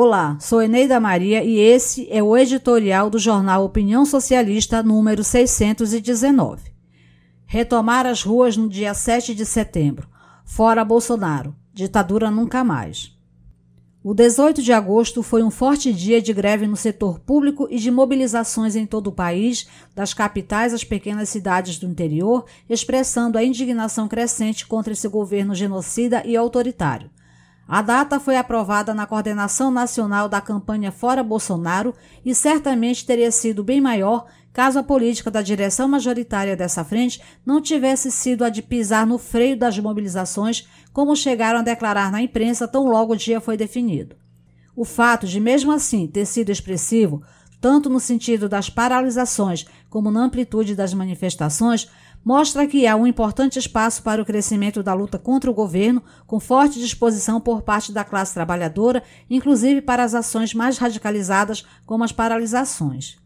Olá, sou Eneida Maria e esse é o editorial do jornal Opinião Socialista número 619. Retomar as ruas no dia 7 de setembro. Fora Bolsonaro. Ditadura nunca mais. O 18 de agosto foi um forte dia de greve no setor público e de mobilizações em todo o país, das capitais às pequenas cidades do interior, expressando a indignação crescente contra esse governo genocida e autoritário. A data foi aprovada na coordenação nacional da campanha Fora Bolsonaro e certamente teria sido bem maior caso a política da direção majoritária dessa frente não tivesse sido a de pisar no freio das mobilizações, como chegaram a declarar na imprensa tão logo o dia foi definido. O fato de, mesmo assim, ter sido expressivo, tanto no sentido das paralisações como na amplitude das manifestações, mostra que há um importante espaço para o crescimento da luta contra o governo, com forte disposição por parte da classe trabalhadora, inclusive para as ações mais radicalizadas, como as paralisações.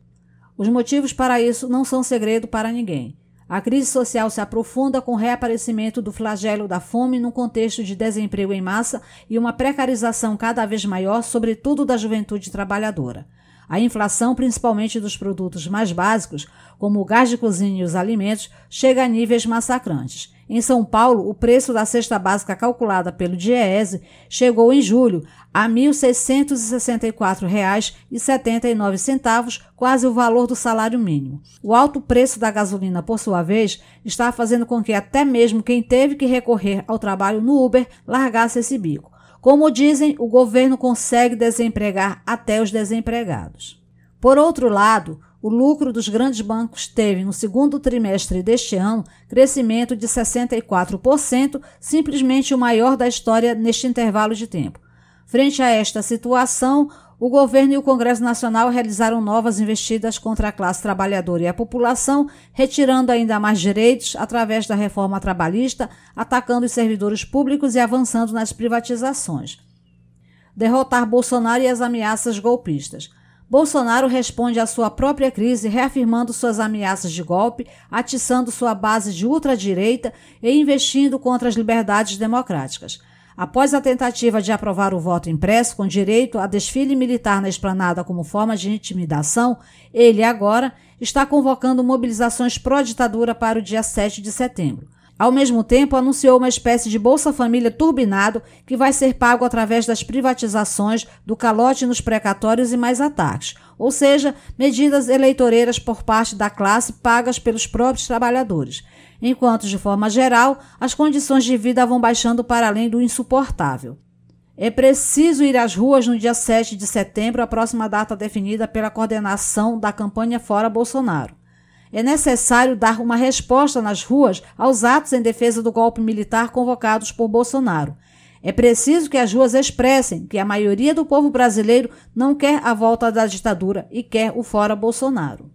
Os motivos para isso não são segredo para ninguém. A crise social se aprofunda com o reaparecimento do flagelo da fome num contexto de desemprego em massa e uma precarização cada vez maior, sobretudo da juventude trabalhadora. A inflação, principalmente dos produtos mais básicos, como o gás de cozinha e os alimentos, chega a níveis massacrantes. Em São Paulo, o preço da cesta básica calculada pelo DIEESE chegou em julho a R$ 1.664,79, quase o valor do salário mínimo. O alto preço da gasolina, por sua vez, está fazendo com que até mesmo quem teve que recorrer ao trabalho no Uber largasse esse bico. Como dizem, o governo consegue desempregar até os desempregados. Por outro lado, o lucro dos grandes bancos teve, no segundo trimestre deste ano, crescimento de 64%, simplesmente o maior da história neste intervalo de tempo. Frente a esta situação, o governo e o Congresso Nacional realizaram novas investidas contra a classe trabalhadora e a população, retirando ainda mais direitos através da reforma trabalhista, atacando os servidores públicos e avançando nas privatizações. Derrotar Bolsonaro e as ameaças golpistas. Bolsonaro responde à sua própria crise, reafirmando suas ameaças de golpe, atiçando sua base de ultradireita e investindo contra as liberdades democráticas. Após a tentativa de aprovar o voto impresso com direito a desfile militar na esplanada como forma de intimidação, ele agora está convocando mobilizações pró-ditadura para o dia 7 de setembro. Ao mesmo tempo, anunciou uma espécie de Bolsa Família turbinado que vai ser pago através das privatizações, do calote nos precatórios e mais ataques, ou seja, medidas eleitoreiras por parte da classe pagas pelos próprios trabalhadores enquanto, de forma geral, as condições de vida vão baixando para além do insuportável. É preciso ir às ruas no dia 7 de setembro, a próxima data definida pela coordenação da campanha Fora Bolsonaro. É necessário dar uma resposta nas ruas aos atos em defesa do golpe militar convocados por Bolsonaro. É preciso que as ruas expressem que a maioria do povo brasileiro não quer a volta da ditadura e quer o fora Bolsonaro.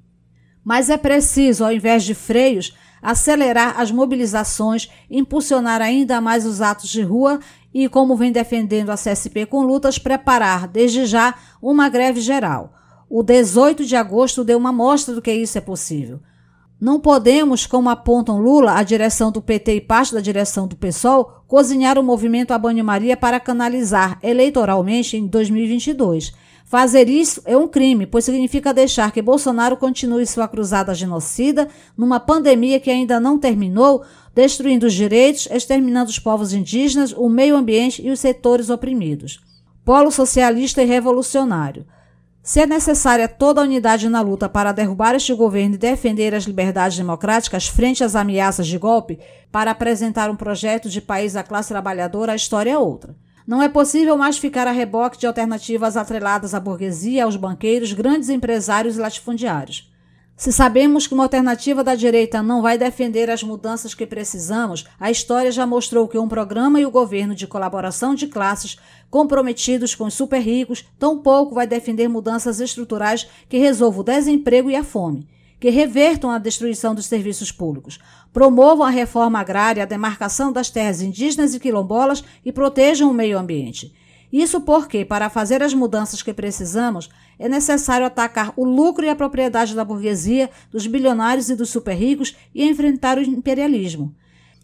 Mas é preciso, ao invés de freios, acelerar as mobilizações, impulsionar ainda mais os atos de rua e, como vem defendendo a CSP com lutas, preparar desde já uma greve geral. O 18 de agosto deu uma mostra do que isso é possível. Não podemos, como apontam Lula, a direção do PT e parte da direção do PSOL, cozinhar o movimento a banho-maria para canalizar eleitoralmente em 2022 Fazer isso é um crime, pois significa deixar que Bolsonaro continue sua cruzada genocida numa pandemia que ainda não terminou, destruindo os direitos, exterminando os povos indígenas, o meio ambiente e os setores oprimidos. Polo socialista e revolucionário. Se é necessária toda a unidade na luta para derrubar este governo e defender as liberdades democráticas frente às ameaças de golpe, para apresentar um projeto de país à classe trabalhadora, a história é outra. Não é possível mais ficar a reboque de alternativas atreladas à burguesia, aos banqueiros, grandes empresários e latifundiários. Se sabemos que uma alternativa da direita não vai defender as mudanças que precisamos, a história já mostrou que um programa e o governo de colaboração de classes comprometidos com os super ricos tampouco vai defender mudanças estruturais que resolvam o desemprego e a fome que revertam a destruição dos serviços públicos, promovam a reforma agrária, a demarcação das terras indígenas e quilombolas e protejam o meio ambiente. Isso porque, para fazer as mudanças que precisamos, é necessário atacar o lucro e a propriedade da burguesia, dos bilionários e dos super ricos e enfrentar o imperialismo.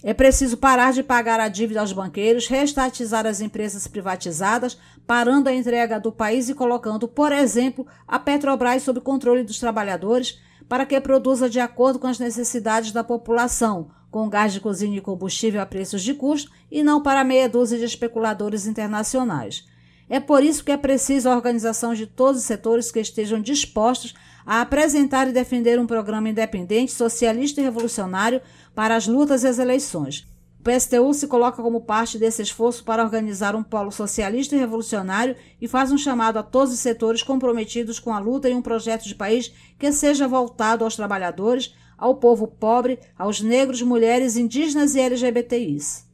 É preciso parar de pagar a dívida aos banqueiros, reestatizar as empresas privatizadas, parando a entrega do país e colocando, por exemplo, a Petrobras sob controle dos trabalhadores para que produza de acordo com as necessidades da população, com gás de cozinha e combustível a preços de custo e não para meia dúzia de especuladores internacionais. É por isso que é preciso a organização de todos os setores que estejam dispostos a apresentar e defender um programa independente, socialista e revolucionário para as lutas e as eleições. O PSTU se coloca como parte desse esforço para organizar um polo socialista e revolucionário e faz um chamado a todos os setores comprometidos com a luta em um projeto de país que seja voltado aos trabalhadores, ao povo pobre, aos negros, mulheres, indígenas e LGBTIs.